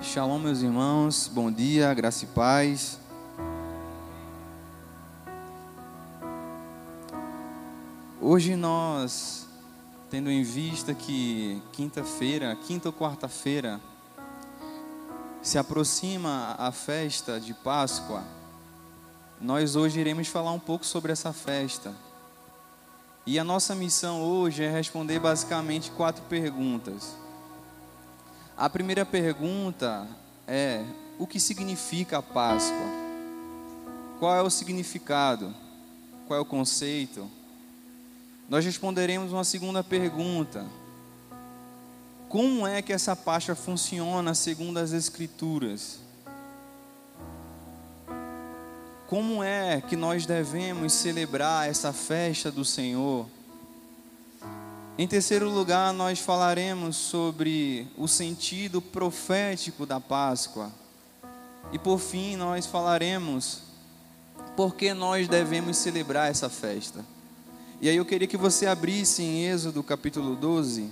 Shalom, meus irmãos, bom dia, graça e paz. Hoje nós, tendo em vista que quinta-feira, quinta ou quarta-feira, se aproxima a festa de Páscoa, nós hoje iremos falar um pouco sobre essa festa. E a nossa missão hoje é responder basicamente quatro perguntas. A primeira pergunta é: o que significa a Páscoa? Qual é o significado? Qual é o conceito? Nós responderemos uma segunda pergunta: como é que essa Páscoa funciona segundo as Escrituras? Como é que nós devemos celebrar essa festa do Senhor? Em terceiro lugar, nós falaremos sobre o sentido profético da Páscoa. E por fim, nós falaremos por que nós devemos celebrar essa festa. E aí eu queria que você abrisse em Êxodo capítulo 12.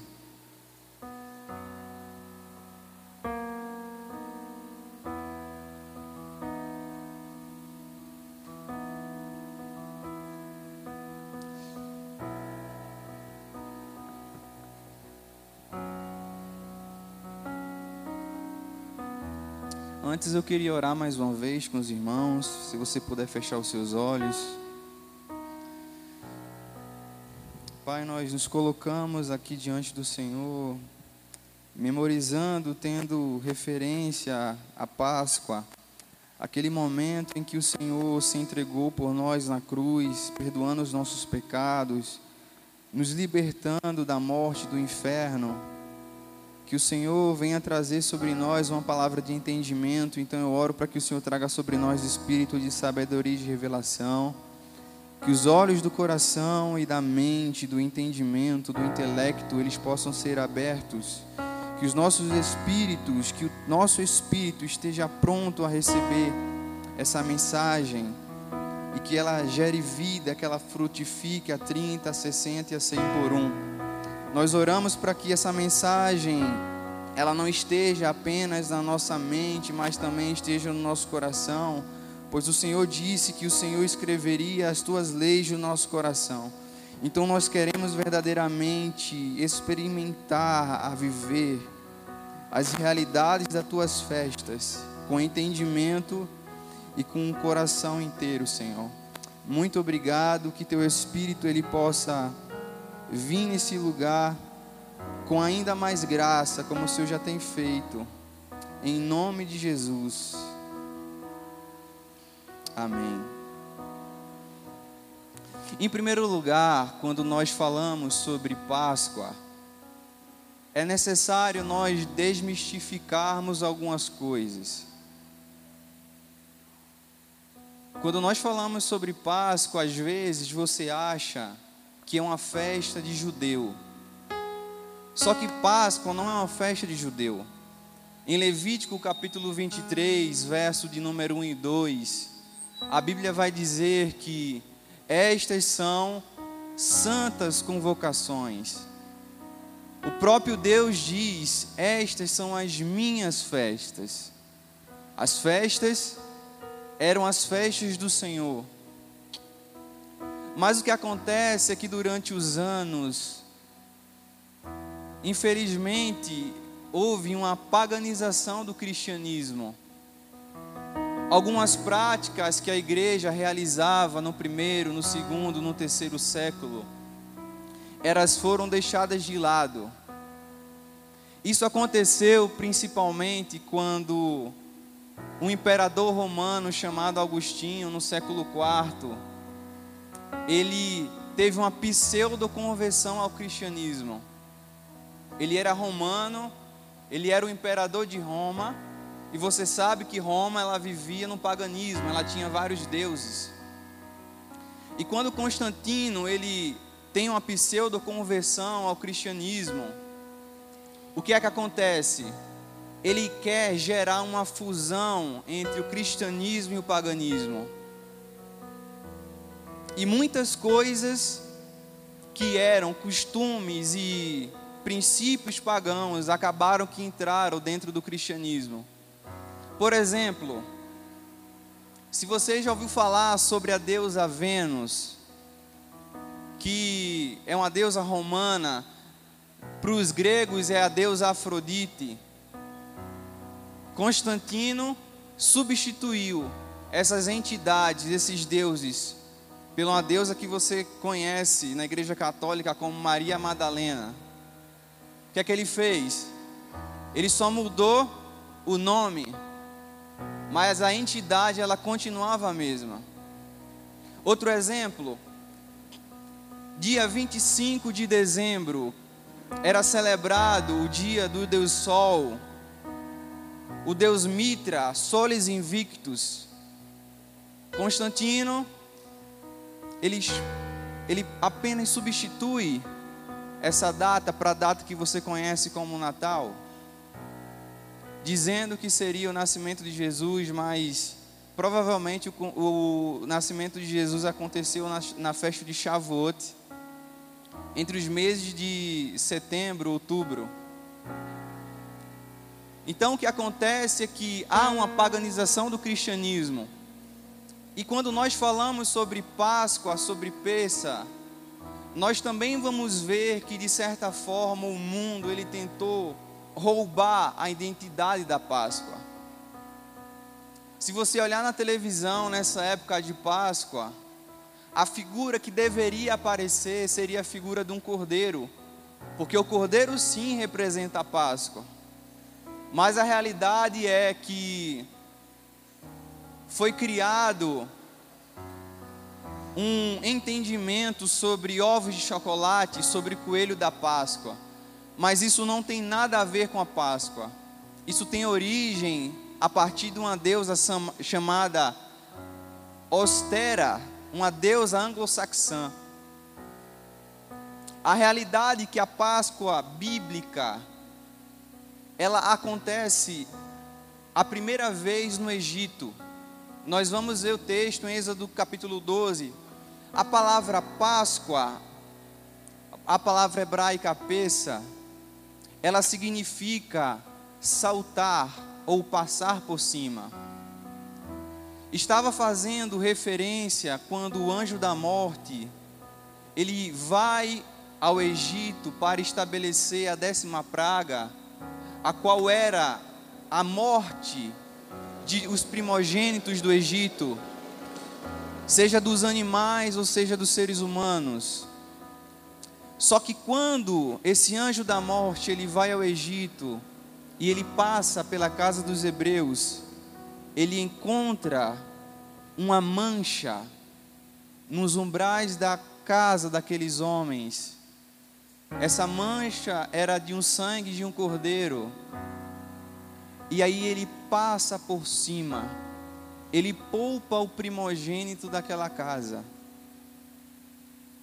Antes eu queria orar mais uma vez com os irmãos, se você puder fechar os seus olhos. Pai, nós nos colocamos aqui diante do Senhor, memorizando, tendo referência à Páscoa, aquele momento em que o Senhor se entregou por nós na cruz, perdoando os nossos pecados, nos libertando da morte, do inferno que o Senhor venha trazer sobre nós uma palavra de entendimento. Então eu oro para que o Senhor traga sobre nós espírito de sabedoria e de revelação. Que os olhos do coração e da mente, do entendimento, do intelecto, eles possam ser abertos. Que os nossos espíritos, que o nosso espírito esteja pronto a receber essa mensagem e que ela gere vida, que ela frutifique a 30, a 60 e a 100 por um nós oramos para que essa mensagem ela não esteja apenas na nossa mente, mas também esteja no nosso coração, pois o Senhor disse que o Senhor escreveria as tuas leis no nosso coração. Então nós queremos verdadeiramente experimentar a viver as realidades das tuas festas com entendimento e com um coração inteiro, Senhor. Muito obrigado que teu espírito ele possa vir nesse lugar com ainda mais graça, como o Senhor já tem feito, em nome de Jesus. Amém. Em primeiro lugar, quando nós falamos sobre Páscoa, é necessário nós desmistificarmos algumas coisas. Quando nós falamos sobre Páscoa, às vezes você acha que é uma festa de judeu. Só que Páscoa não é uma festa de judeu. Em Levítico capítulo 23, verso de número 1 e 2, a Bíblia vai dizer que estas são santas convocações. O próprio Deus diz: Estas são as minhas festas. As festas eram as festas do Senhor. Mas o que acontece é que durante os anos, infelizmente, houve uma paganização do cristianismo. Algumas práticas que a igreja realizava no primeiro, no segundo, no terceiro século, elas foram deixadas de lado. Isso aconteceu principalmente quando um imperador romano chamado Agostinho, no século IV, ele teve uma pseudo-conversão ao cristianismo. Ele era romano, ele era o imperador de Roma, e você sabe que Roma ela vivia no paganismo, ela tinha vários deuses. E quando Constantino ele tem uma pseudo-conversão ao cristianismo, o que é que acontece? Ele quer gerar uma fusão entre o cristianismo e o paganismo. E muitas coisas que eram costumes e princípios pagãos acabaram que entraram dentro do cristianismo. Por exemplo, se você já ouviu falar sobre a deusa Vênus, que é uma deusa romana, para os gregos é a deusa Afrodite. Constantino substituiu essas entidades, esses deuses, pela uma deusa que você conhece na Igreja Católica como Maria Madalena. O que é que ele fez? Ele só mudou o nome, mas a entidade ela continuava a mesma. Outro exemplo, dia 25 de dezembro era celebrado o dia do Deus Sol, o Deus Mitra, Solis Invictus. Constantino, ele, ele apenas substitui essa data para a data que você conhece como Natal dizendo que seria o nascimento de Jesus, mas provavelmente o, o nascimento de Jesus aconteceu na, na festa de Shavuot, entre os meses de setembro, outubro. Então o que acontece é que há uma paganização do cristianismo. E quando nós falamos sobre Páscoa, sobre Peça, nós também vamos ver que de certa forma o mundo ele tentou roubar a identidade da Páscoa. Se você olhar na televisão nessa época de Páscoa, a figura que deveria aparecer seria a figura de um cordeiro, porque o cordeiro sim representa a Páscoa. Mas a realidade é que foi criado um entendimento sobre ovos de chocolate, sobre coelho da Páscoa. Mas isso não tem nada a ver com a Páscoa. Isso tem origem a partir de uma deusa chamada Ostera, uma deusa anglo-saxã. A realidade é que a Páscoa bíblica ela acontece a primeira vez no Egito. Nós vamos ver o texto em Êxodo capítulo 12. A palavra Páscoa, a palavra hebraica peça, ela significa saltar ou passar por cima. Estava fazendo referência quando o anjo da morte ele vai ao Egito para estabelecer a décima praga, a qual era a morte de os primogênitos do Egito, seja dos animais ou seja dos seres humanos. Só que quando esse anjo da morte ele vai ao Egito e ele passa pela casa dos hebreus, ele encontra uma mancha nos umbrais da casa daqueles homens. Essa mancha era de um sangue de um cordeiro. E aí ele passa por cima. Ele poupa o primogênito daquela casa.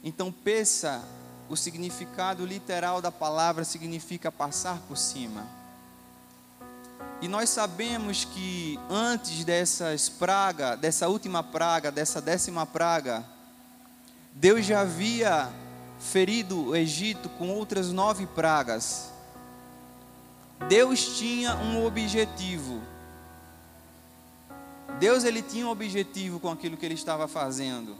Então peça o significado literal da palavra significa passar por cima. E nós sabemos que antes dessas praga, dessa última praga, dessa décima praga, Deus já havia ferido o Egito com outras nove pragas. Deus tinha um objetivo. Deus ele tinha um objetivo com aquilo que ele estava fazendo.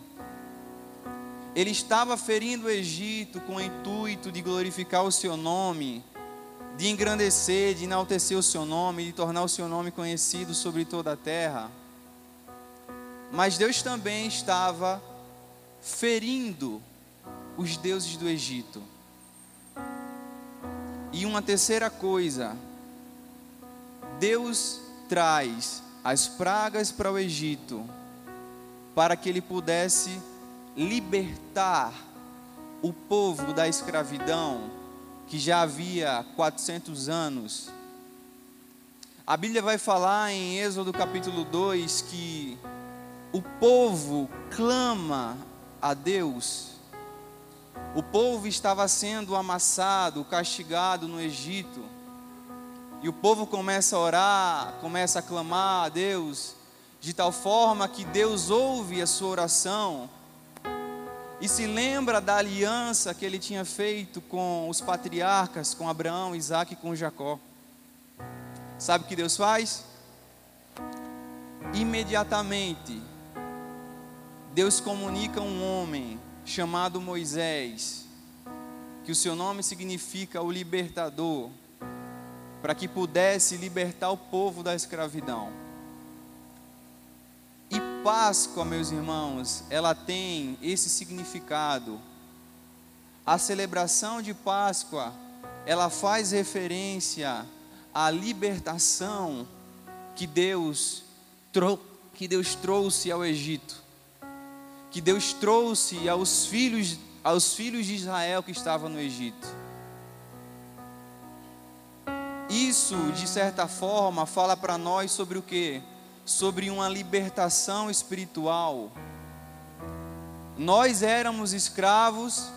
Ele estava ferindo o Egito com o intuito de glorificar o seu nome, de engrandecer, de enaltecer o seu nome, de tornar o seu nome conhecido sobre toda a terra. Mas Deus também estava ferindo os deuses do Egito. E uma terceira coisa, Deus traz as pragas para o Egito para que ele pudesse libertar o povo da escravidão que já havia 400 anos. A Bíblia vai falar em Êxodo capítulo 2 que o povo clama a Deus. O povo estava sendo amassado, castigado no Egito. E o povo começa a orar, começa a clamar a Deus, de tal forma que Deus ouve a sua oração e se lembra da aliança que ele tinha feito com os patriarcas, com Abraão, Isaac e com Jacó. Sabe o que Deus faz? imediatamente, Deus comunica a um homem chamado Moisés, que o seu nome significa o libertador, para que pudesse libertar o povo da escravidão. E Páscoa, meus irmãos, ela tem esse significado. A celebração de Páscoa, ela faz referência à libertação que Deus que Deus trouxe ao Egito que Deus trouxe aos filhos, aos filhos de Israel que estavam no Egito. Isso, de certa forma, fala para nós sobre o que? Sobre uma libertação espiritual. Nós éramos escravos,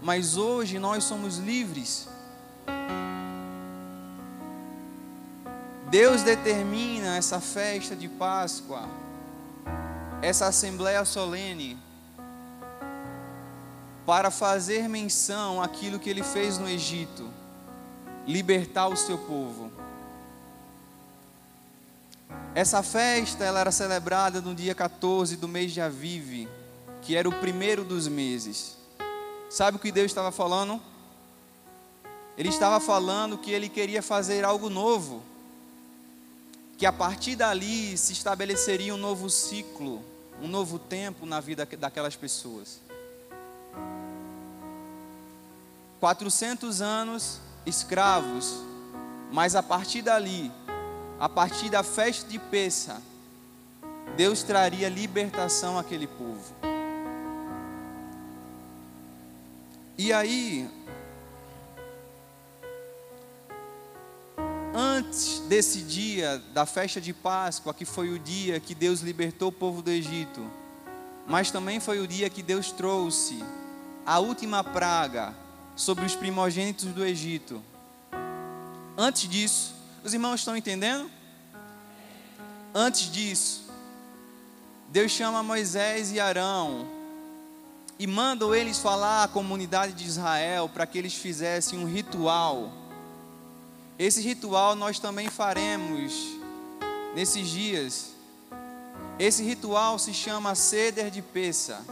mas hoje nós somos livres. Deus determina essa festa de Páscoa essa assembleia solene para fazer menção àquilo que ele fez no Egito, libertar o seu povo. Essa festa ela era celebrada no dia 14 do mês de Aviv, que era o primeiro dos meses. Sabe o que Deus estava falando? Ele estava falando que ele queria fazer algo novo, que a partir dali se estabeleceria um novo ciclo um novo tempo na vida daquelas pessoas. 400 anos escravos, mas a partir dali, a partir da festa de Peça, Deus traria libertação àquele povo. E aí, antes desse dia da festa de Páscoa, que foi o dia que Deus libertou o povo do Egito, mas também foi o dia que Deus trouxe a última praga sobre os primogênitos do Egito. Antes disso, os irmãos estão entendendo? Antes disso, Deus chama Moisés e Arão e manda eles falar à comunidade de Israel para que eles fizessem um ritual esse ritual nós também faremos nesses dias. Esse ritual se chama Ceder de Peça.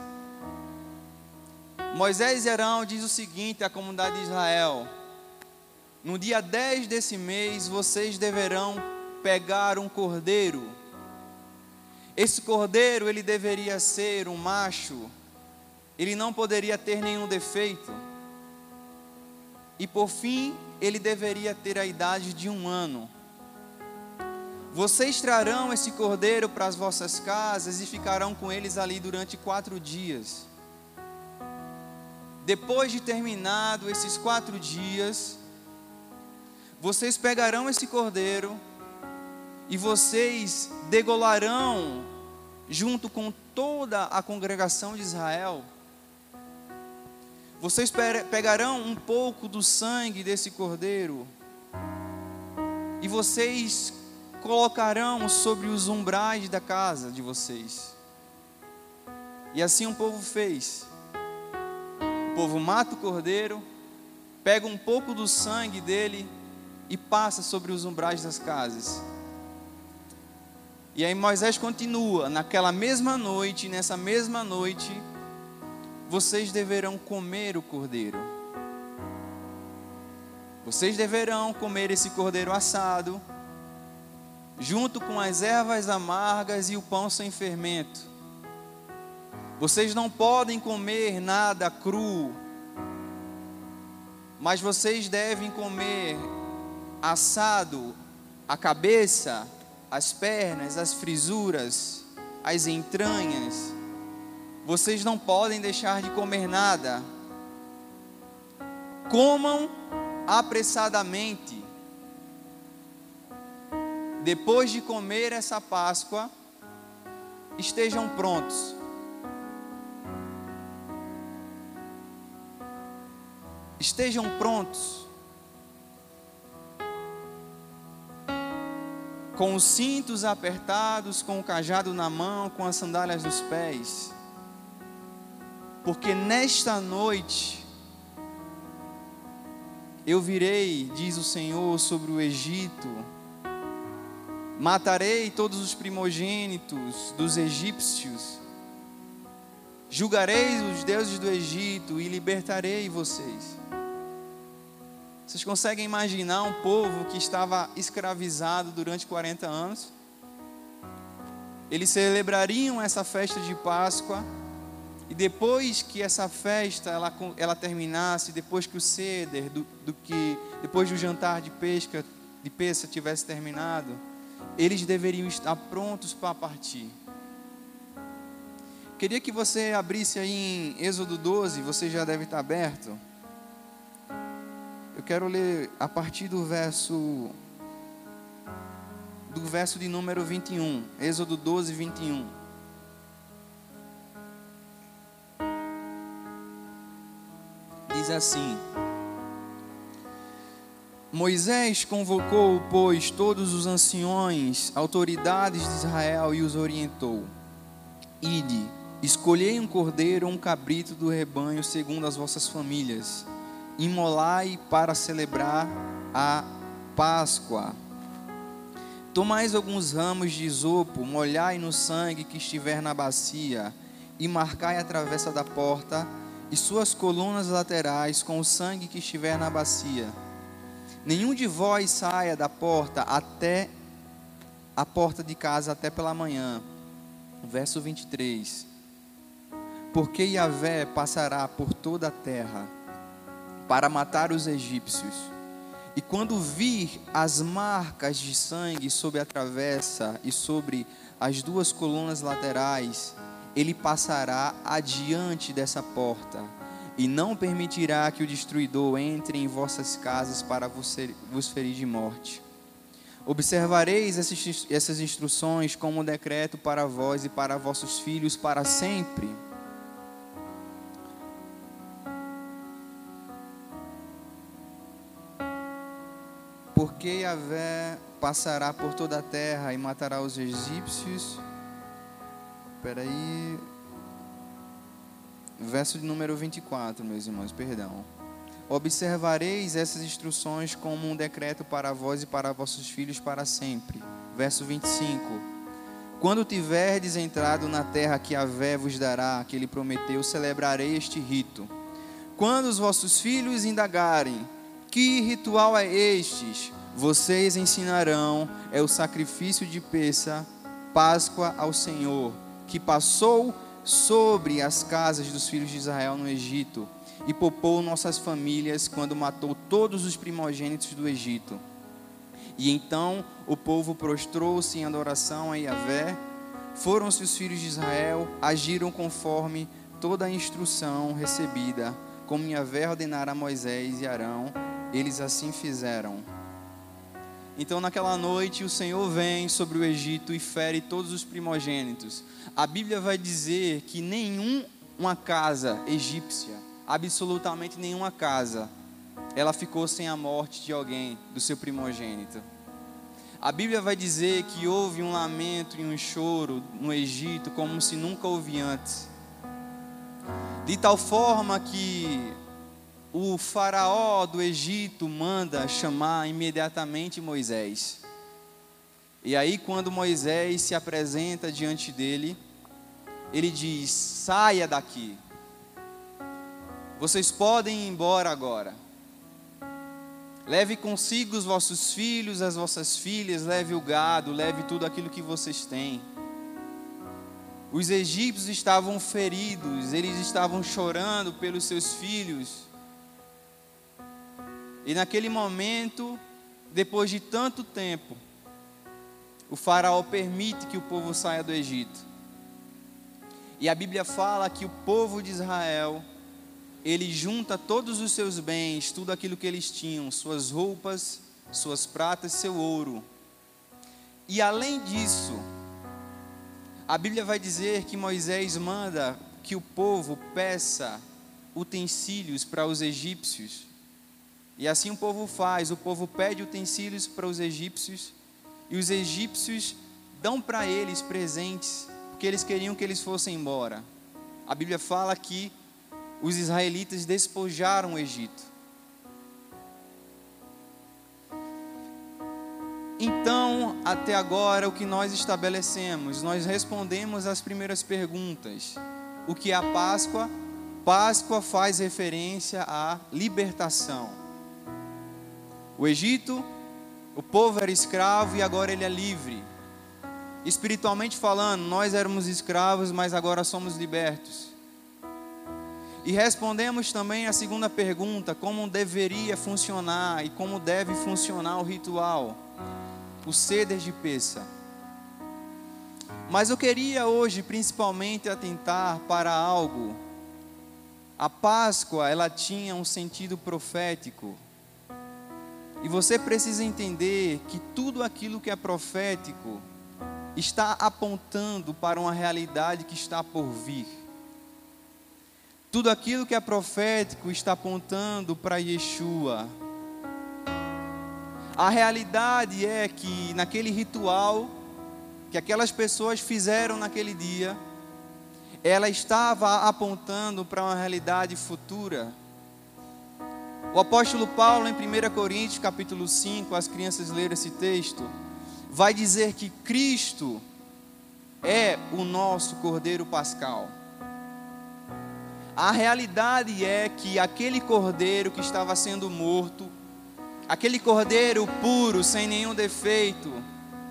Moisés e Arão diz o seguinte à comunidade de Israel: No dia 10 desse mês vocês deverão pegar um cordeiro. Esse cordeiro ele deveria ser um macho. Ele não poderia ter nenhum defeito. E por fim, ele deveria ter a idade de um ano. Vocês trarão esse cordeiro para as vossas casas e ficarão com eles ali durante quatro dias. Depois de terminado esses quatro dias, vocês pegarão esse cordeiro e vocês degolarão junto com toda a congregação de Israel vocês pegarão um pouco do sangue desse cordeiro e vocês colocarão sobre os umbrais da casa de vocês. E assim o povo fez. O povo mata o cordeiro, pega um pouco do sangue dele e passa sobre os umbrais das casas. E aí Moisés continua, naquela mesma noite, nessa mesma noite, vocês deverão comer o cordeiro. Vocês deverão comer esse cordeiro assado, junto com as ervas amargas e o pão sem fermento. Vocês não podem comer nada cru, mas vocês devem comer assado a cabeça, as pernas, as frisuras, as entranhas vocês não podem deixar de comer nada. Comam apressadamente. Depois de comer essa Páscoa, estejam prontos. Estejam prontos. Com os cintos apertados, com o cajado na mão, com as sandálias dos pés porque nesta noite eu virei, diz o Senhor, sobre o Egito, Matarei todos os primogênitos dos egípcios. Julgarei os deuses do Egito e libertarei vocês. Vocês conseguem imaginar um povo que estava escravizado durante 40 anos? Eles celebrariam essa festa de Páscoa e depois que essa festa ela, ela terminasse, depois que o ceder, do, do que depois do jantar de pesca de peça tivesse terminado, eles deveriam estar prontos para partir. Queria que você abrisse aí em Êxodo 12, você já deve estar aberto. Eu quero ler a partir do verso do verso de número 21, Êxodo 12, 21. Assim: Moisés convocou, pois, todos os anciões, autoridades de Israel e os orientou: Ide, escolhei um cordeiro ou um cabrito do rebanho segundo as vossas famílias imolai para celebrar a Páscoa. Tomais alguns ramos de isopo, molhai no sangue que estiver na bacia, e marcai a travessa da porta e suas colunas laterais com o sangue que estiver na bacia. Nenhum de vós saia da porta até a porta de casa até pela manhã. Verso 23. Porque Yahvé passará por toda a terra para matar os egípcios. E quando vir as marcas de sangue sobre a travessa e sobre as duas colunas laterais, ele passará adiante dessa porta e não permitirá que o destruidor entre em vossas casas para vos ferir de morte. Observareis essas instruções como um decreto para vós e para vossos filhos para sempre porque Yahvé passará por toda a terra e matará os egípcios. Espera aí. Verso de número 24, meus irmãos, perdão. Observareis essas instruções como um decreto para vós e para vossos filhos para sempre. Verso 25. Quando tiverdes entrado na terra que Yahvé vos dará, que ele prometeu, celebrarei este rito. Quando os vossos filhos indagarem, que ritual é estes? Vocês ensinarão é o sacrifício de peça, Páscoa ao Senhor, que passou sobre as casas dos filhos de Israel no Egito e poupou nossas famílias quando matou todos os primogênitos do Egito. E então o povo prostrou-se em adoração a Yahvé. Foram-se os filhos de Israel, agiram conforme toda a instrução recebida, como Yahvé ordenara a Moisés e Arão eles assim fizeram. Então, naquela noite, o Senhor vem sobre o Egito e fere todos os primogênitos. A Bíblia vai dizer que nenhuma casa egípcia, absolutamente nenhuma casa, ela ficou sem a morte de alguém, do seu primogênito. A Bíblia vai dizer que houve um lamento e um choro no Egito como se nunca houve antes. De tal forma que o faraó do Egito manda chamar imediatamente Moisés. E aí, quando Moisés se apresenta diante dele, ele diz: saia daqui. Vocês podem ir embora agora. Leve consigo os vossos filhos, as vossas filhas, leve o gado, leve tudo aquilo que vocês têm. Os egípcios estavam feridos, eles estavam chorando pelos seus filhos. E naquele momento, depois de tanto tempo, o faraó permite que o povo saia do Egito. E a Bíblia fala que o povo de Israel, ele junta todos os seus bens, tudo aquilo que eles tinham, suas roupas, suas pratas, seu ouro. E além disso, a Bíblia vai dizer que Moisés manda que o povo peça utensílios para os egípcios e assim o povo faz: o povo pede utensílios para os egípcios, e os egípcios dão para eles presentes, porque eles queriam que eles fossem embora. A Bíblia fala que os israelitas despojaram o Egito. Então, até agora, o que nós estabelecemos? Nós respondemos as primeiras perguntas. O que é a Páscoa? Páscoa faz referência à libertação. O Egito, o povo era escravo e agora ele é livre. Espiritualmente falando, nós éramos escravos, mas agora somos libertos. E respondemos também a segunda pergunta: como deveria funcionar e como deve funcionar o ritual o ceder de peça. Mas eu queria hoje principalmente atentar para algo. A Páscoa, ela tinha um sentido profético. E você precisa entender que tudo aquilo que é profético está apontando para uma realidade que está por vir. Tudo aquilo que é profético está apontando para Yeshua, a realidade é que naquele ritual que aquelas pessoas fizeram naquele dia, ela estava apontando para uma realidade futura. O apóstolo Paulo, em 1 Coríntios, capítulo 5, as crianças leram esse texto, vai dizer que Cristo é o nosso Cordeiro Pascal. A realidade é que aquele cordeiro que estava sendo morto, aquele cordeiro puro, sem nenhum defeito,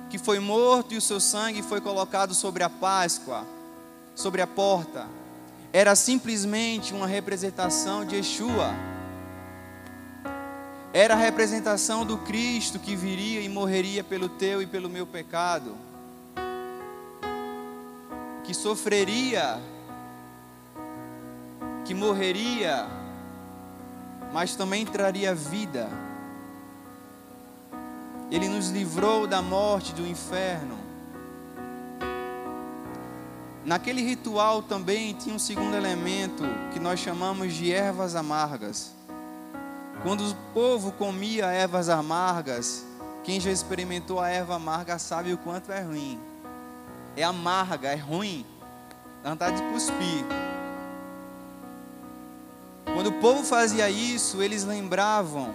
que foi morto e o seu sangue foi colocado sobre a Páscoa, sobre a porta, era simplesmente uma representação de Yeshua. Era a representação do Cristo que viria e morreria pelo teu e pelo meu pecado, que sofreria, que morreria, mas também traria vida ele nos livrou da morte, do inferno. Naquele ritual também tinha um segundo elemento que nós chamamos de ervas amargas. Quando o povo comia ervas amargas, quem já experimentou a erva amarga sabe o quanto é ruim. É amarga, é ruim. Dá vontade de cuspir. Quando o povo fazia isso, eles lembravam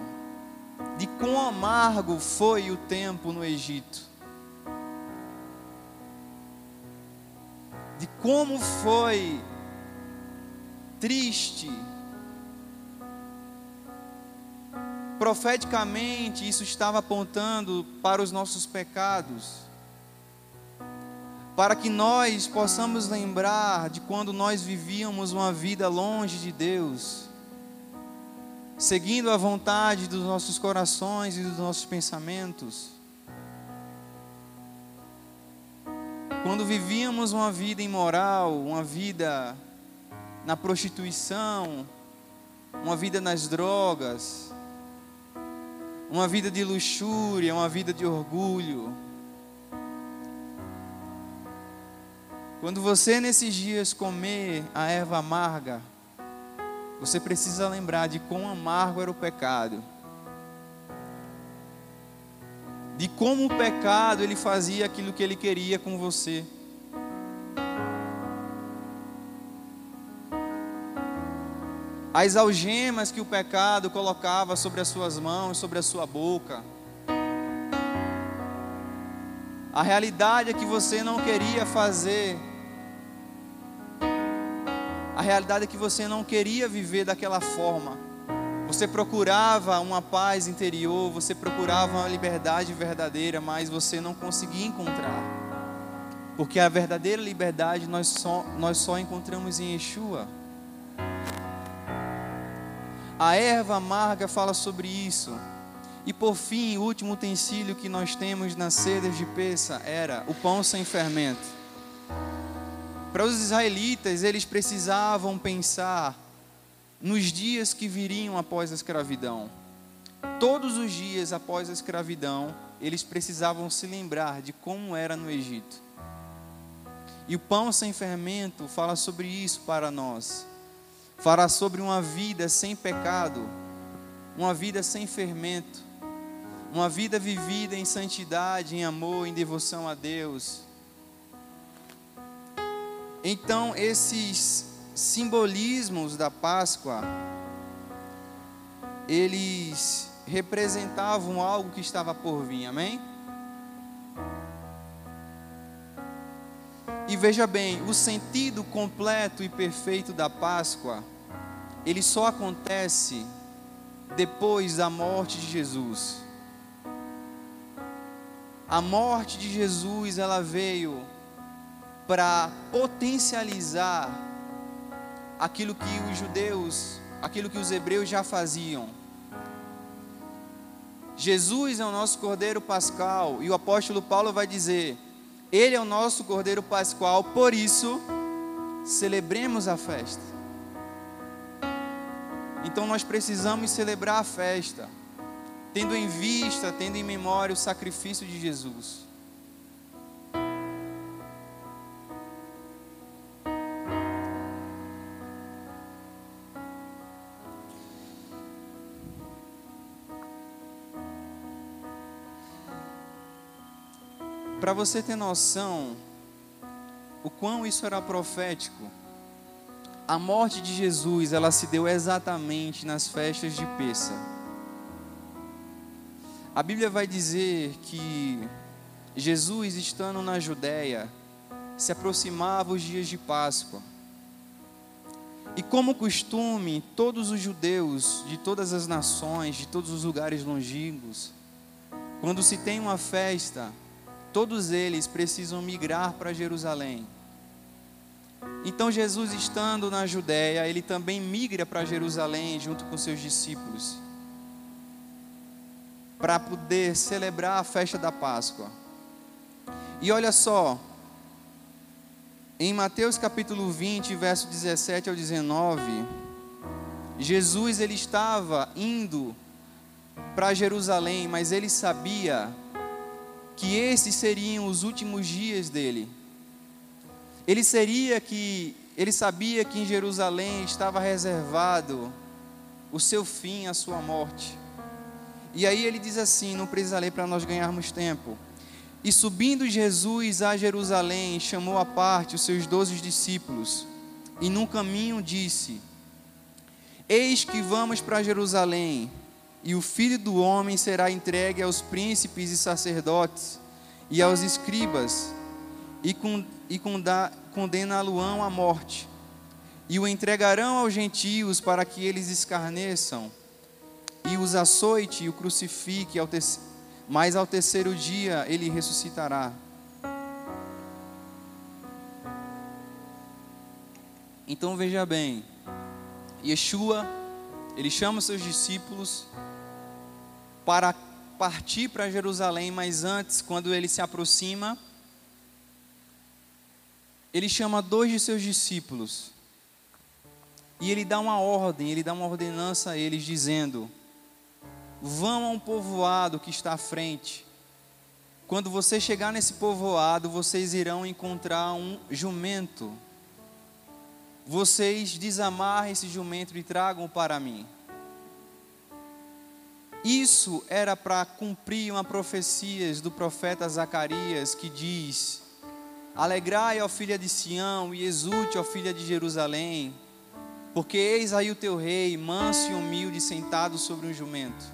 de quão amargo foi o tempo no Egito, de como foi triste. Profeticamente, isso estava apontando para os nossos pecados, para que nós possamos lembrar de quando nós vivíamos uma vida longe de Deus seguindo a vontade dos nossos corações e dos nossos pensamentos. Quando vivíamos uma vida imoral, uma vida na prostituição, uma vida nas drogas, uma vida de luxúria, uma vida de orgulho. Quando você nesses dias comer a erva amarga, você precisa lembrar de quão amargo era o pecado. De como o pecado ele fazia aquilo que ele queria com você. As algemas que o pecado colocava sobre as suas mãos, sobre a sua boca. A realidade é que você não queria fazer a realidade é que você não queria viver daquela forma. Você procurava uma paz interior, você procurava uma liberdade verdadeira, mas você não conseguia encontrar. Porque a verdadeira liberdade nós só, nós só encontramos em Yeshua. A erva amarga fala sobre isso. E por fim, o último utensílio que nós temos nas sedas de peça era o pão sem fermento. Para os israelitas, eles precisavam pensar nos dias que viriam após a escravidão. Todos os dias após a escravidão, eles precisavam se lembrar de como era no Egito. E o pão sem fermento fala sobre isso para nós. Fala sobre uma vida sem pecado, uma vida sem fermento, uma vida vivida em santidade, em amor, em devoção a Deus então, esses simbolismos da Páscoa, eles representavam algo que estava por vir, amém? E veja bem, o sentido completo e perfeito da Páscoa, ele só acontece depois da morte de Jesus. A morte de Jesus, ela veio para potencializar aquilo que os judeus, aquilo que os hebreus já faziam. Jesus é o nosso Cordeiro Pascal e o apóstolo Paulo vai dizer: Ele é o nosso Cordeiro Pascal, por isso celebremos a festa. Então nós precisamos celebrar a festa, tendo em vista, tendo em memória o sacrifício de Jesus. Para você ter noção o quão isso era profético, a morte de Jesus, ela se deu exatamente nas festas de Pêssar. A Bíblia vai dizer que Jesus, estando na Judéia, se aproximava os dias de Páscoa. E como costume, todos os judeus de todas as nações, de todos os lugares longínquos, quando se tem uma festa, todos eles precisam migrar para Jerusalém. Então Jesus estando na Judéia, ele também migra para Jerusalém junto com seus discípulos, para poder celebrar a festa da Páscoa. E olha só, em Mateus capítulo 20, verso 17 ao 19, Jesus ele estava indo para Jerusalém, mas ele sabia que esses seriam os últimos dias dele. Ele seria que ele sabia que em Jerusalém estava reservado o seu fim, a sua morte. E aí ele diz assim, não precisa ler para nós ganharmos tempo. E subindo Jesus a Jerusalém, chamou à parte os seus doze discípulos, e num caminho disse: Eis que vamos para Jerusalém, e o filho do homem será entregue aos príncipes e sacerdotes e aos escribas, e, con, e condená-lo-ão à morte, e o entregarão aos gentios para que eles escarneçam, e os açoite e o crucifique, mas ao terceiro dia ele ressuscitará. Então veja bem, Yeshua, ele chama os seus discípulos para partir para Jerusalém, mas antes, quando ele se aproxima, ele chama dois de seus discípulos e ele dá uma ordem, ele dá uma ordenança a eles, dizendo: Vão a um povoado que está à frente. Quando você chegar nesse povoado, vocês irão encontrar um jumento. Vocês desamarrem esse jumento e tragam para mim. Isso era para cumprir uma profecia do profeta Zacarias que diz: Alegrai, ó filha de Sião, e exulte, ó filha de Jerusalém, porque eis aí o teu rei, manso e humilde, sentado sobre um jumento.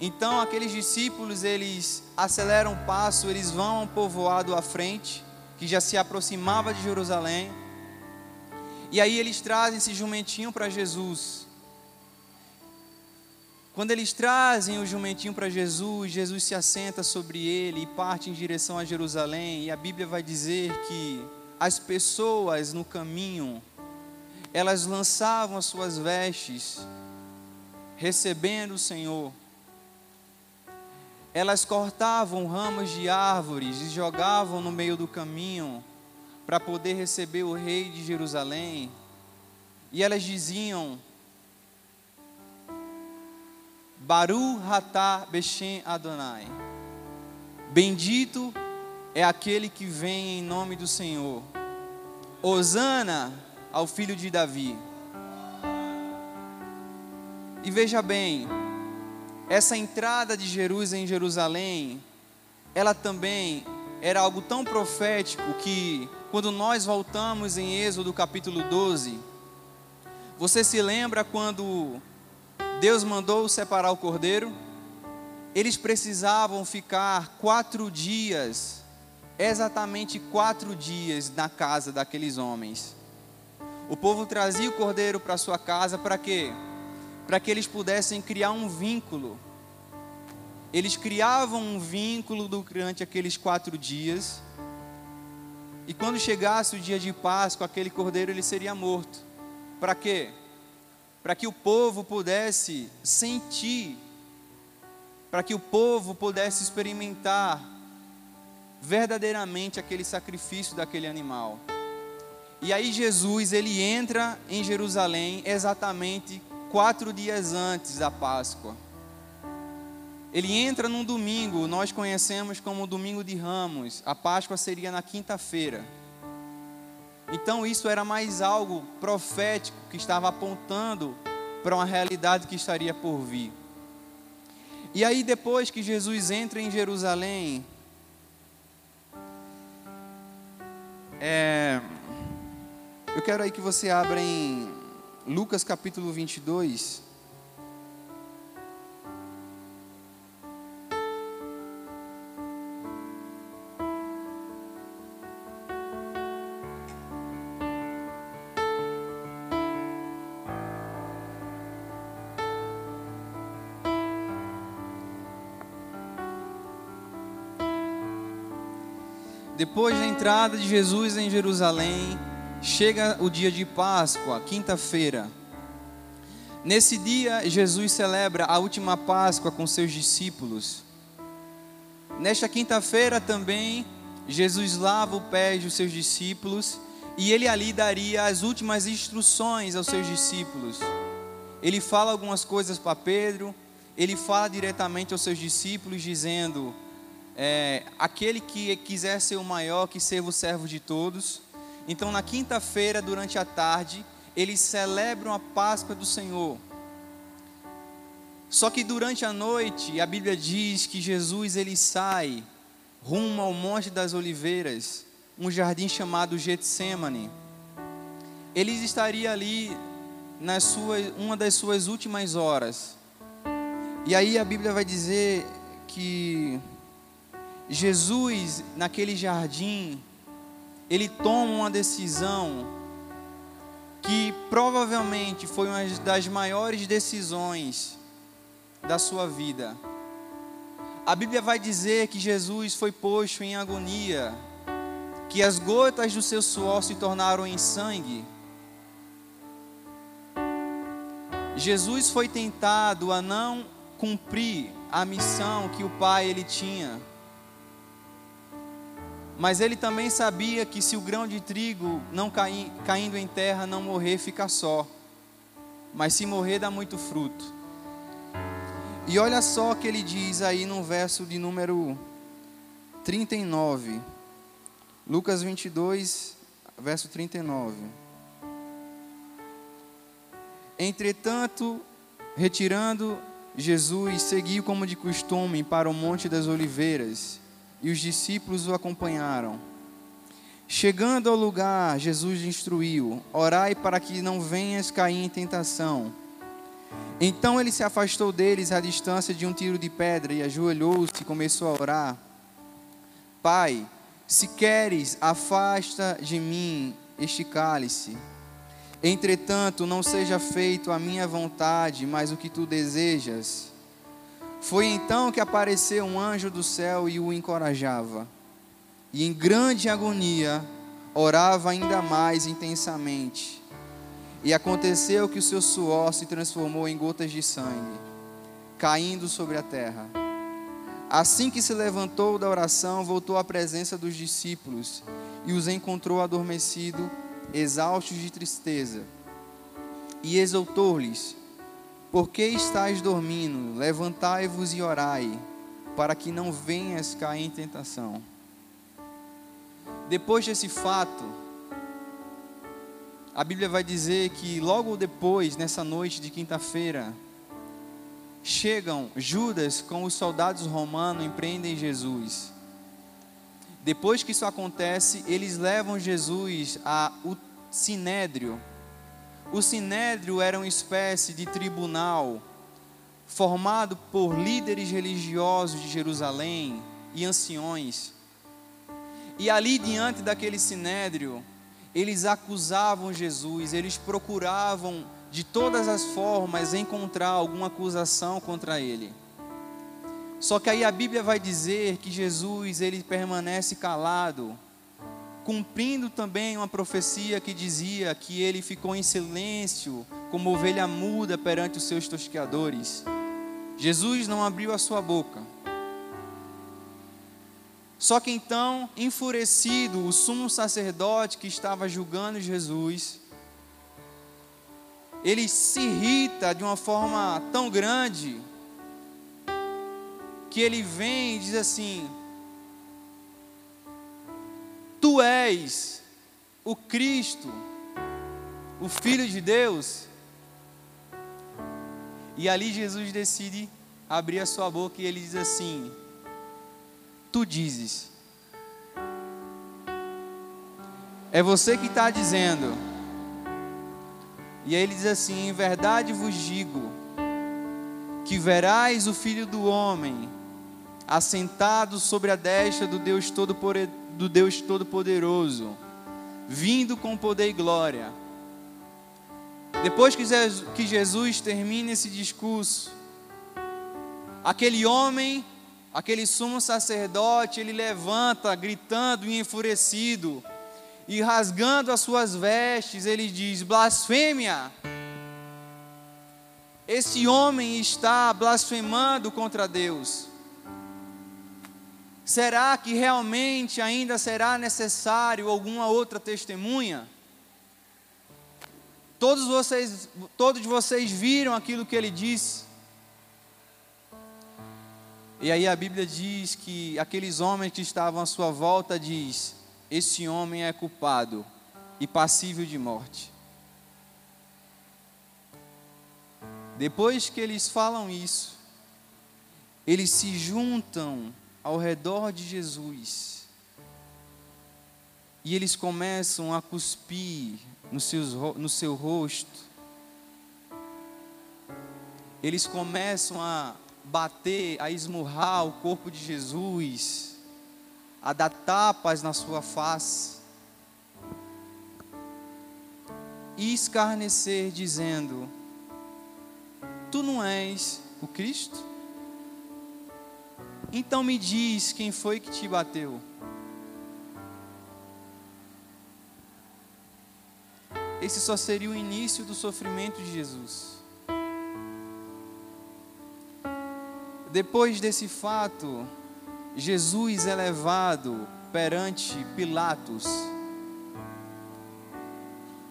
Então aqueles discípulos, eles aceleram o passo, eles vão ao povoado à frente, que já se aproximava de Jerusalém. E aí eles trazem esse jumentinho para Jesus. Quando eles trazem o jumentinho para Jesus, Jesus se assenta sobre ele e parte em direção a Jerusalém, e a Bíblia vai dizer que as pessoas no caminho, elas lançavam as suas vestes, recebendo o Senhor. Elas cortavam ramos de árvores e jogavam no meio do caminho para poder receber o rei de Jerusalém. E elas diziam: Baru Hatá Beshem Adonai. Bendito é aquele que vem em nome do Senhor. Osana ao filho de Davi. E veja bem, essa entrada de Jesus em Jerusalém, ela também era algo tão profético que, quando nós voltamos em Êxodo capítulo 12, você se lembra quando Deus mandou separar o cordeiro. Eles precisavam ficar quatro dias exatamente quatro dias na casa daqueles homens. O povo trazia o cordeiro para sua casa para quê? Para que eles pudessem criar um vínculo. Eles criavam um vínculo durante aqueles quatro dias. E quando chegasse o dia de Páscoa, aquele cordeiro ele seria morto. Para quê? Para que o povo pudesse sentir, para que o povo pudesse experimentar verdadeiramente aquele sacrifício daquele animal. E aí Jesus ele entra em Jerusalém exatamente quatro dias antes da Páscoa. Ele entra num domingo, nós conhecemos como domingo de Ramos. A Páscoa seria na quinta-feira. Então isso era mais algo profético que estava apontando para uma realidade que estaria por vir. E aí depois que Jesus entra em Jerusalém, É, eu quero aí que você abra em Lucas capítulo 22. Depois da entrada de Jesus em Jerusalém, chega o dia de Páscoa, quinta-feira. Nesse dia, Jesus celebra a última Páscoa com seus discípulos. Nesta quinta-feira também, Jesus lava o pé dos seus discípulos e ele ali daria as últimas instruções aos seus discípulos. Ele fala algumas coisas para Pedro, ele fala diretamente aos seus discípulos, dizendo: é, aquele que quiser ser o maior, que seja o servo de todos. Então, na quinta-feira, durante a tarde, eles celebram a Páscoa do Senhor. Só que durante a noite, a Bíblia diz que Jesus ele sai rumo ao Monte das Oliveiras, um jardim chamado Getsemane. Ele estaria ali na sua, uma das suas últimas horas. E aí a Bíblia vai dizer que Jesus, naquele jardim, ele toma uma decisão que provavelmente foi uma das maiores decisões da sua vida. A Bíblia vai dizer que Jesus foi posto em agonia, que as gotas do seu suor se tornaram em sangue. Jesus foi tentado a não cumprir a missão que o Pai ele tinha. Mas ele também sabia que se o grão de trigo não cair, caindo em terra não morrer, fica só. Mas se morrer, dá muito fruto. E olha só o que ele diz aí no verso de número 39. Lucas 22, verso 39. Entretanto, retirando Jesus, seguiu como de costume para o Monte das Oliveiras e os discípulos o acompanharam. Chegando ao lugar, Jesus instruiu: Orai para que não venhas cair em tentação. Então ele se afastou deles à distância de um tiro de pedra e ajoelhou-se e começou a orar: Pai, se queres, afasta de mim este cálice. Entretanto, não seja feito a minha vontade, mas o que tu desejas. Foi então que apareceu um anjo do céu e o encorajava. E em grande agonia, orava ainda mais intensamente. E aconteceu que o seu suor se transformou em gotas de sangue, caindo sobre a terra. Assim que se levantou da oração, voltou à presença dos discípulos e os encontrou adormecidos, exaustos de tristeza. E exultou-lhes: por que estáis dormindo? Levantai-vos e orai, para que não venhas cair em tentação. Depois desse fato, a Bíblia vai dizer que logo depois, nessa noite de quinta-feira, chegam Judas com os soldados romanos e prendem Jesus. Depois que isso acontece, eles levam Jesus ao sinédrio o sinédrio era uma espécie de tribunal formado por líderes religiosos de Jerusalém e anciões. E ali diante daquele sinédrio, eles acusavam Jesus, eles procuravam de todas as formas encontrar alguma acusação contra ele. Só que aí a Bíblia vai dizer que Jesus ele permanece calado, cumprindo também uma profecia que dizia que ele ficou em silêncio, como ovelha muda perante os seus tosqueadores. Jesus não abriu a sua boca. Só que então, enfurecido, o sumo sacerdote que estava julgando Jesus, ele se irrita de uma forma tão grande que ele vem e diz assim: Tu és o Cristo, o Filho de Deus. E ali Jesus decide abrir a sua boca e ele diz assim: Tu dizes. É você que está dizendo. E aí ele diz assim: Em verdade vos digo, que verás o Filho do Homem assentado sobre a destra do Deus Todo-Poderoso, do Deus Todo-Poderoso, vindo com poder e glória. Depois que Jesus termina esse discurso, aquele homem, aquele sumo sacerdote, ele levanta, gritando e enfurecido, e rasgando as suas vestes, ele diz: blasfêmia! Esse homem está blasfemando contra Deus. Será que realmente ainda será necessário alguma outra testemunha? Todos vocês, todos vocês viram aquilo que ele disse. E aí a Bíblia diz que aqueles homens que estavam à sua volta diz: esse homem é culpado e passível de morte. Depois que eles falam isso, eles se juntam ao redor de Jesus. E eles começam a cuspir no, seus, no seu rosto, eles começam a bater, a esmurrar o corpo de Jesus, a dar tapas na sua face, e escarnecer, dizendo: Tu não és o Cristo? Então me diz quem foi que te bateu. Esse só seria o início do sofrimento de Jesus. Depois desse fato, Jesus é levado perante Pilatos.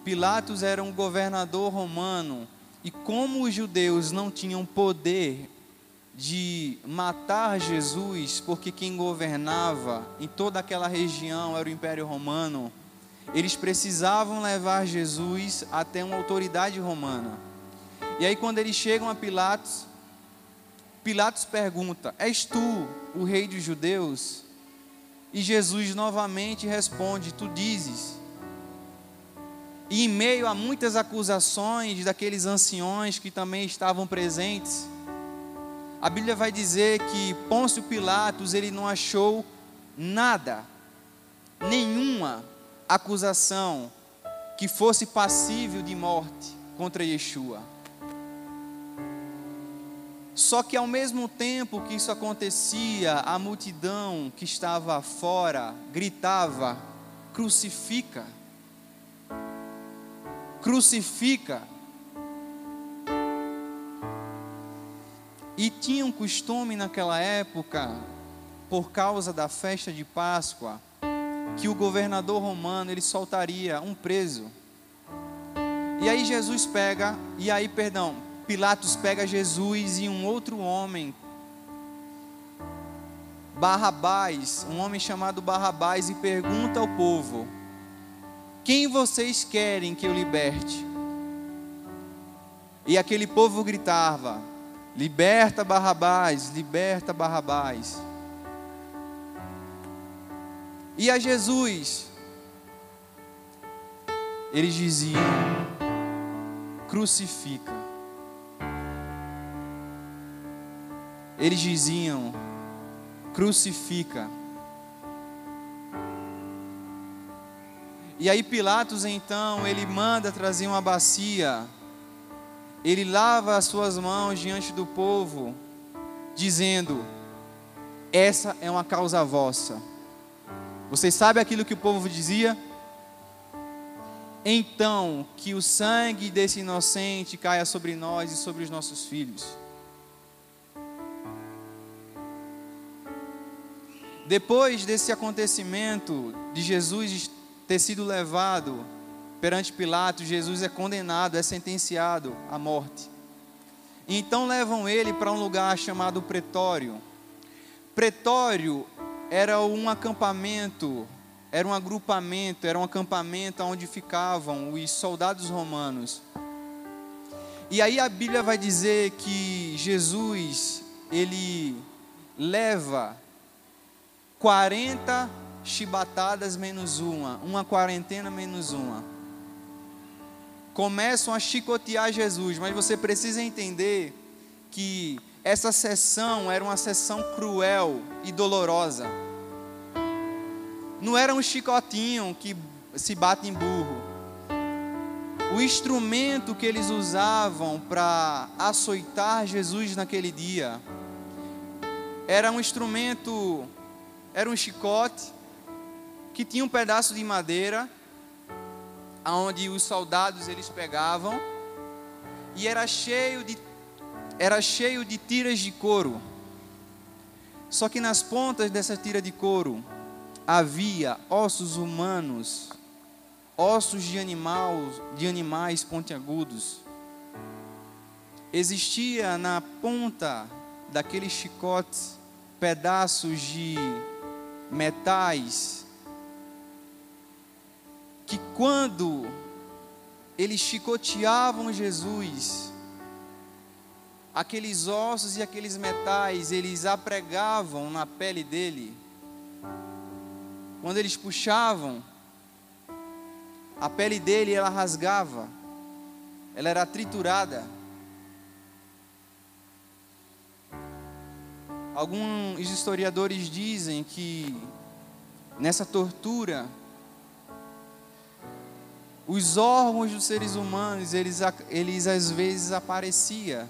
Pilatos era um governador romano, e como os judeus não tinham poder de matar Jesus, porque quem governava em toda aquela região era o Império Romano, eles precisavam levar Jesus até uma autoridade romana. E aí, quando eles chegam a Pilatos, Pilatos pergunta: És tu o rei dos judeus? E Jesus novamente responde: Tu dizes. E em meio a muitas acusações daqueles anciões que também estavam presentes, a Bíblia vai dizer que Pôncio Pilatos ele não achou nada, nenhuma acusação que fosse passível de morte contra Yeshua. Só que ao mesmo tempo que isso acontecia, a multidão que estava fora gritava: crucifica, crucifica. E tinha um costume naquela época, por causa da festa de Páscoa, que o governador romano ele soltaria um preso. E aí Jesus pega, e aí, perdão, Pilatos pega Jesus e um outro homem, Barrabás, um homem chamado Barrabás, e pergunta ao povo: Quem vocês querem que eu liberte? E aquele povo gritava: Liberta Barrabás, liberta Barrabás. E a Jesus, eles diziam: crucifica. Eles diziam: crucifica. E aí Pilatos então, ele manda trazer uma bacia. Ele lava as suas mãos diante do povo, dizendo: Essa é uma causa vossa. Vocês sabem aquilo que o povo dizia? Então, que o sangue desse inocente caia sobre nós e sobre os nossos filhos. Depois desse acontecimento de Jesus ter sido levado perante Pilatos, Jesus é condenado, é sentenciado à morte. Então levam ele para um lugar chamado Pretório. Pretório era um acampamento, era um agrupamento, era um acampamento onde ficavam os soldados romanos. E aí a Bíblia vai dizer que Jesus, ele leva 40 chibatadas menos uma, uma quarentena menos uma. Começam a chicotear Jesus, mas você precisa entender que essa sessão era uma sessão cruel e dolorosa. Não era um chicotinho que se bate em burro. O instrumento que eles usavam para açoitar Jesus naquele dia era um instrumento, era um chicote que tinha um pedaço de madeira aonde os soldados eles pegavam e era cheio de era cheio de tiras de couro. Só que nas pontas dessa tira de couro havia ossos humanos, ossos de animais, de animais pontiagudos. Existia na ponta daqueles chicotes pedaços de metais quando eles chicoteavam Jesus, aqueles ossos e aqueles metais, eles apregavam na pele dele. Quando eles puxavam, a pele dele ela rasgava, ela era triturada. Alguns historiadores dizem que nessa tortura os órgãos dos seres humanos, eles, eles às vezes apareciam,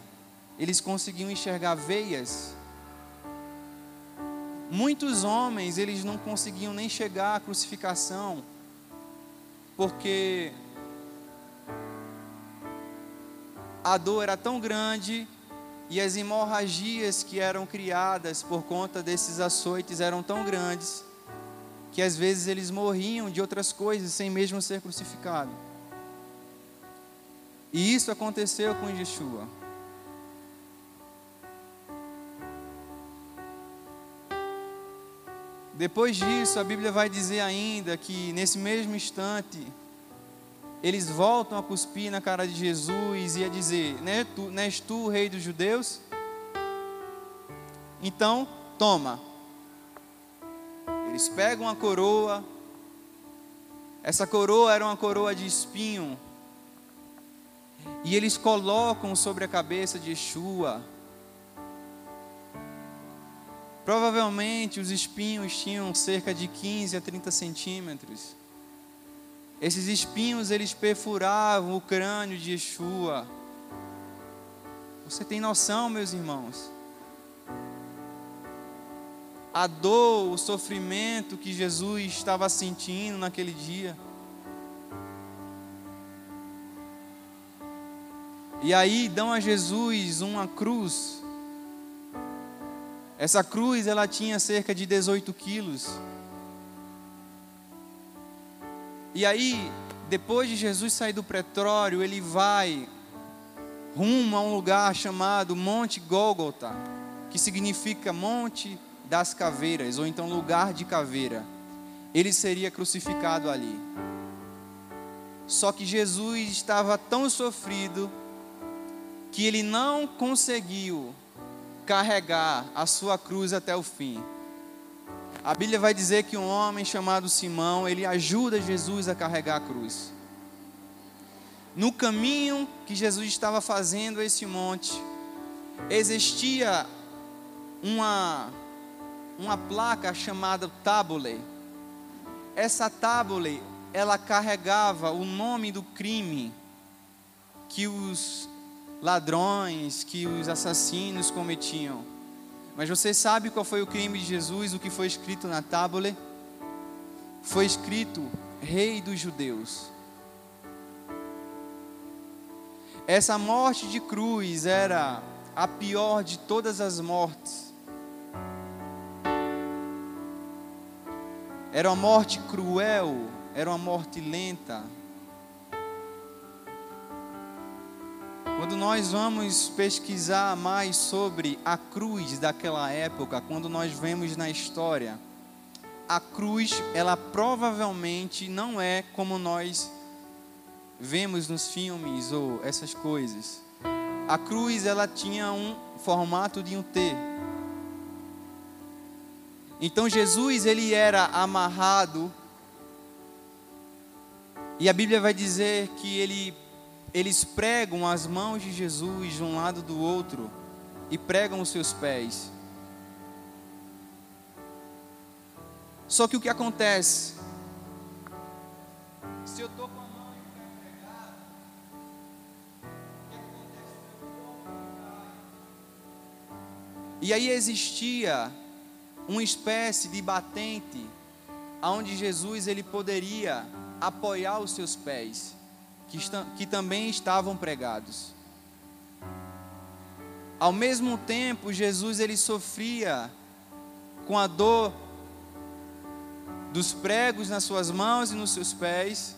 eles conseguiam enxergar veias. Muitos homens, eles não conseguiam nem chegar à crucificação, porque a dor era tão grande e as hemorragias que eram criadas por conta desses açoites eram tão grandes que às vezes eles morriam de outras coisas sem mesmo ser crucificado. E isso aconteceu com Yeshua. Depois disso, a Bíblia vai dizer ainda que nesse mesmo instante, eles voltam a cuspir na cara de Jesus e a dizer: Não és tu, és tu o rei dos judeus? Então, toma, eles pegam a coroa, essa coroa era uma coroa de espinho, e eles colocam sobre a cabeça de Yeshua. Provavelmente os espinhos tinham cerca de 15 a 30 centímetros. Esses espinhos eles perfuravam o crânio de Yeshua. Você tem noção, meus irmãos? A dor, o sofrimento que Jesus estava sentindo naquele dia. E aí dão a Jesus uma cruz. Essa cruz ela tinha cerca de 18 quilos. E aí, depois de Jesus sair do pretório, ele vai rumo a um lugar chamado Monte Gólgota, que significa Monte das caveiras, ou então lugar de caveira, ele seria crucificado ali. Só que Jesus estava tão sofrido que ele não conseguiu carregar a sua cruz até o fim. A Bíblia vai dizer que um homem chamado Simão, ele ajuda Jesus a carregar a cruz. No caminho que Jesus estava fazendo esse monte, existia uma uma placa chamada tábule. Essa tábule ela carregava o nome do crime que os ladrões, que os assassinos cometiam. Mas você sabe qual foi o crime de Jesus, o que foi escrito na tábua? Foi escrito Rei dos Judeus. Essa morte de cruz era a pior de todas as mortes. Era uma morte cruel, era uma morte lenta. Quando nós vamos pesquisar mais sobre a cruz daquela época, quando nós vemos na história, a cruz, ela provavelmente não é como nós vemos nos filmes ou essas coisas. A cruz, ela tinha um formato de um T. Então Jesus, ele era amarrado e a Bíblia vai dizer que ele eles pregam as mãos de Jesus de um lado do outro e pregam os seus pés. Só que o que acontece? Se eu estou com a mão empregada, o que acontece? E aí existia uma espécie de batente aonde Jesus ele poderia apoiar os seus pés que, estão, que também estavam pregados. Ao mesmo tempo, Jesus ele sofria com a dor dos pregos nas suas mãos e nos seus pés,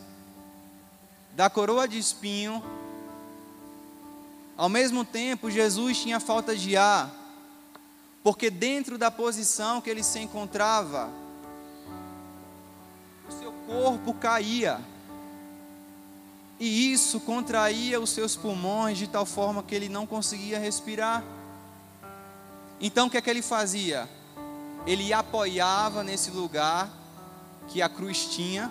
da coroa de espinho. Ao mesmo tempo, Jesus tinha falta de ar, porque dentro da posição que ele se encontrava, o seu corpo caía. E isso contraía os seus pulmões de tal forma que ele não conseguia respirar. Então o que é que ele fazia? Ele apoiava nesse lugar que a cruz tinha,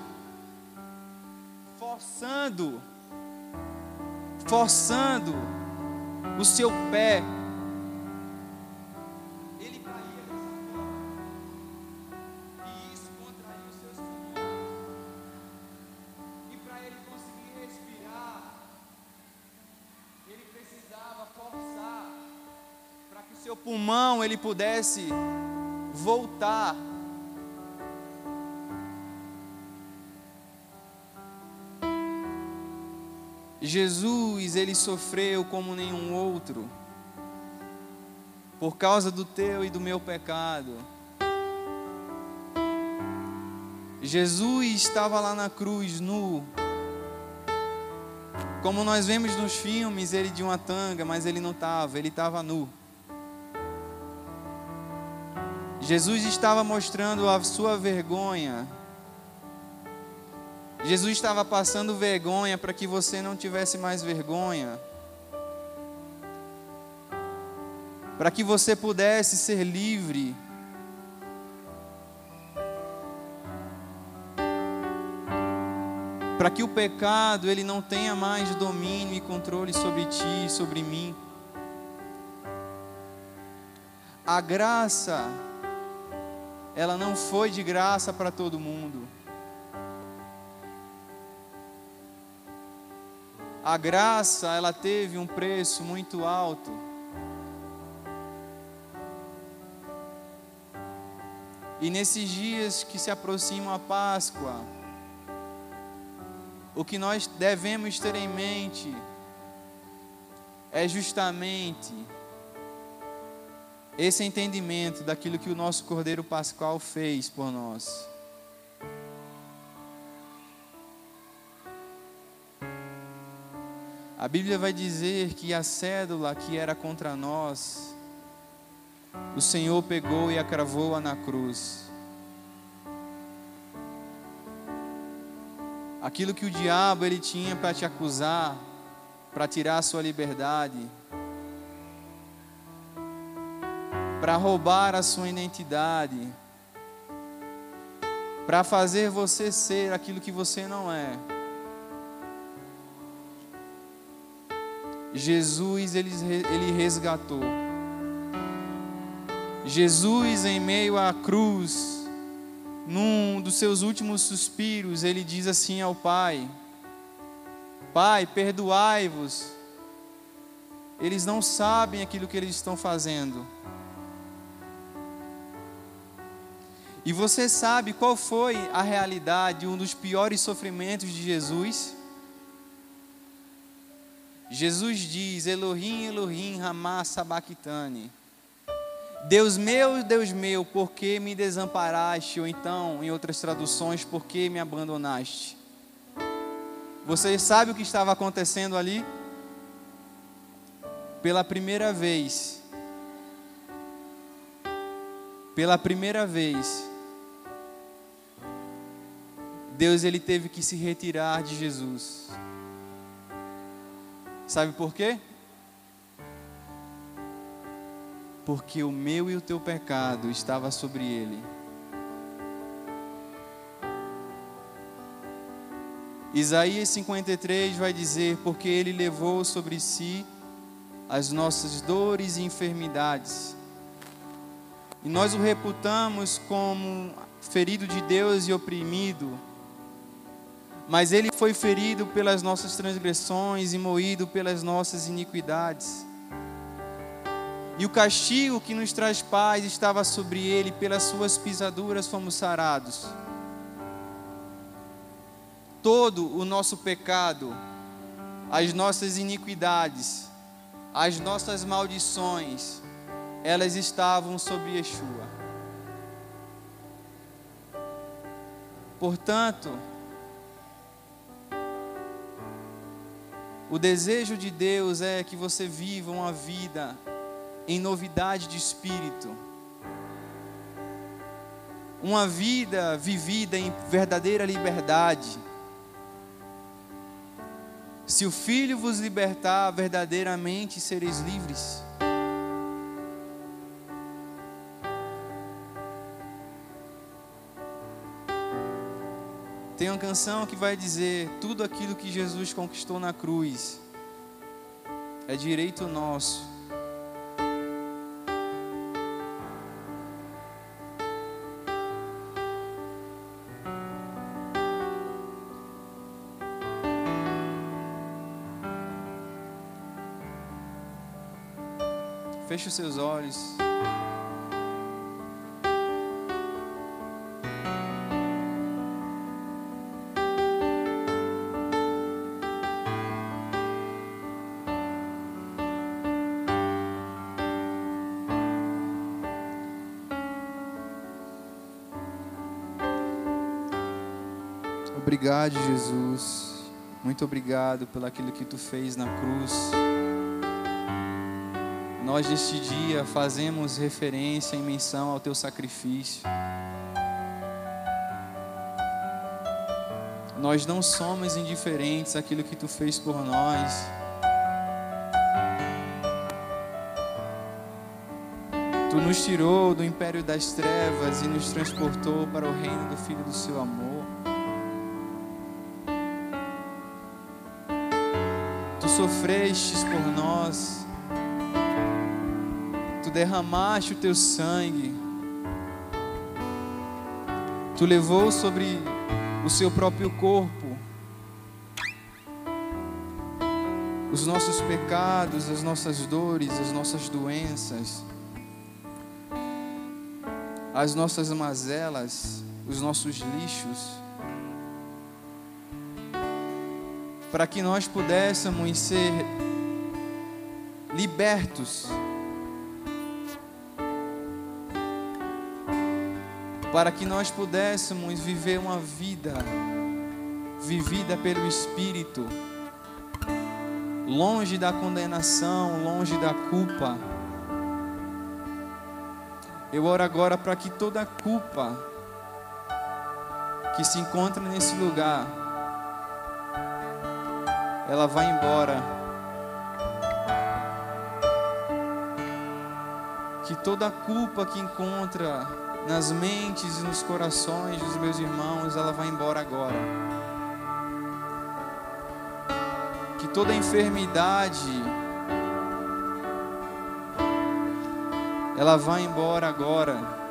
forçando, forçando o seu pé ele pudesse voltar. Jesus, ele sofreu como nenhum outro, por causa do teu e do meu pecado. Jesus estava lá na cruz, nu. Como nós vemos nos filmes, ele de uma tanga, mas ele não estava, ele estava nu. Jesus estava mostrando a sua vergonha. Jesus estava passando vergonha para que você não tivesse mais vergonha. Para que você pudesse ser livre. Para que o pecado ele não tenha mais domínio e controle sobre ti, sobre mim. A graça ela não foi de graça para todo mundo. A graça, ela teve um preço muito alto. E nesses dias que se aproximam a Páscoa, o que nós devemos ter em mente é justamente esse entendimento daquilo que o nosso Cordeiro Pascual fez por nós. A Bíblia vai dizer que a cédula que era contra nós, o Senhor pegou e a cravou na cruz. Aquilo que o diabo ele tinha para te acusar, para tirar a sua liberdade, para roubar a sua identidade, para fazer você ser aquilo que você não é. Jesus ele, ele resgatou. Jesus em meio à cruz, num dos seus últimos suspiros, ele diz assim ao Pai: Pai, perdoai-vos. Eles não sabem aquilo que eles estão fazendo. E você sabe qual foi a realidade, um dos piores sofrimentos de Jesus? Jesus diz: Elohim, Elohim, Ramá Sabachthani. Deus meu, Deus meu, por que me desamparaste? Ou então, em outras traduções, por que me abandonaste? Você sabe o que estava acontecendo ali? Pela primeira vez, pela primeira vez, Deus ele teve que se retirar de Jesus. Sabe por quê? Porque o meu e o teu pecado estava sobre ele. Isaías 53 vai dizer: Porque ele levou sobre si as nossas dores e enfermidades, e nós o reputamos como ferido de Deus e oprimido mas ele foi ferido pelas nossas transgressões e moído pelas nossas iniquidades. E o castigo que nos traz paz estava sobre ele, pelas suas pisaduras fomos sarados. Todo o nosso pecado, as nossas iniquidades, as nossas maldições, elas estavam sobre Yeshua. Portanto, O desejo de Deus é que você viva uma vida em novidade de espírito. Uma vida vivida em verdadeira liberdade. Se o Filho vos libertar, verdadeiramente sereis livres. Tem uma canção que vai dizer: tudo aquilo que Jesus conquistou na cruz é direito nosso. Feche os seus olhos. Obrigado, Jesus. Muito obrigado pelo aquilo que tu fez na cruz. Nós neste dia fazemos referência em menção ao teu sacrifício. Nós não somos indiferentes àquilo que tu fez por nós. Tu nos tirou do império das trevas e nos transportou para o reino do Filho do seu amor. Sofrestes por nós, tu derramaste o teu sangue, tu levou sobre o seu próprio corpo os nossos pecados, as nossas dores, as nossas doenças, as nossas mazelas, os nossos lixos. Para que nós pudéssemos ser libertos, para que nós pudéssemos viver uma vida vivida pelo Espírito, longe da condenação, longe da culpa. Eu oro agora para que toda culpa que se encontra nesse lugar, ela vai embora. Que toda a culpa que encontra nas mentes e nos corações dos meus irmãos, ela vai embora agora. Que toda enfermidade, ela vai embora agora.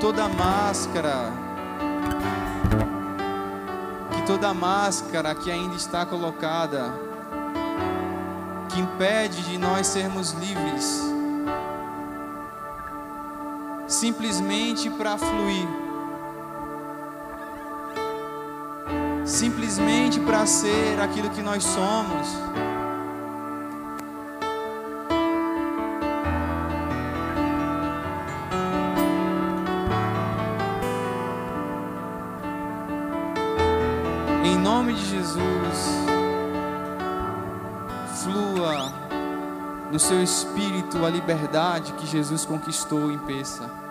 Toda máscara, que toda máscara que ainda está colocada, que impede de nós sermos livres, simplesmente para fluir, simplesmente para ser aquilo que nós somos. Seu espírito a liberdade que Jesus conquistou em Peça.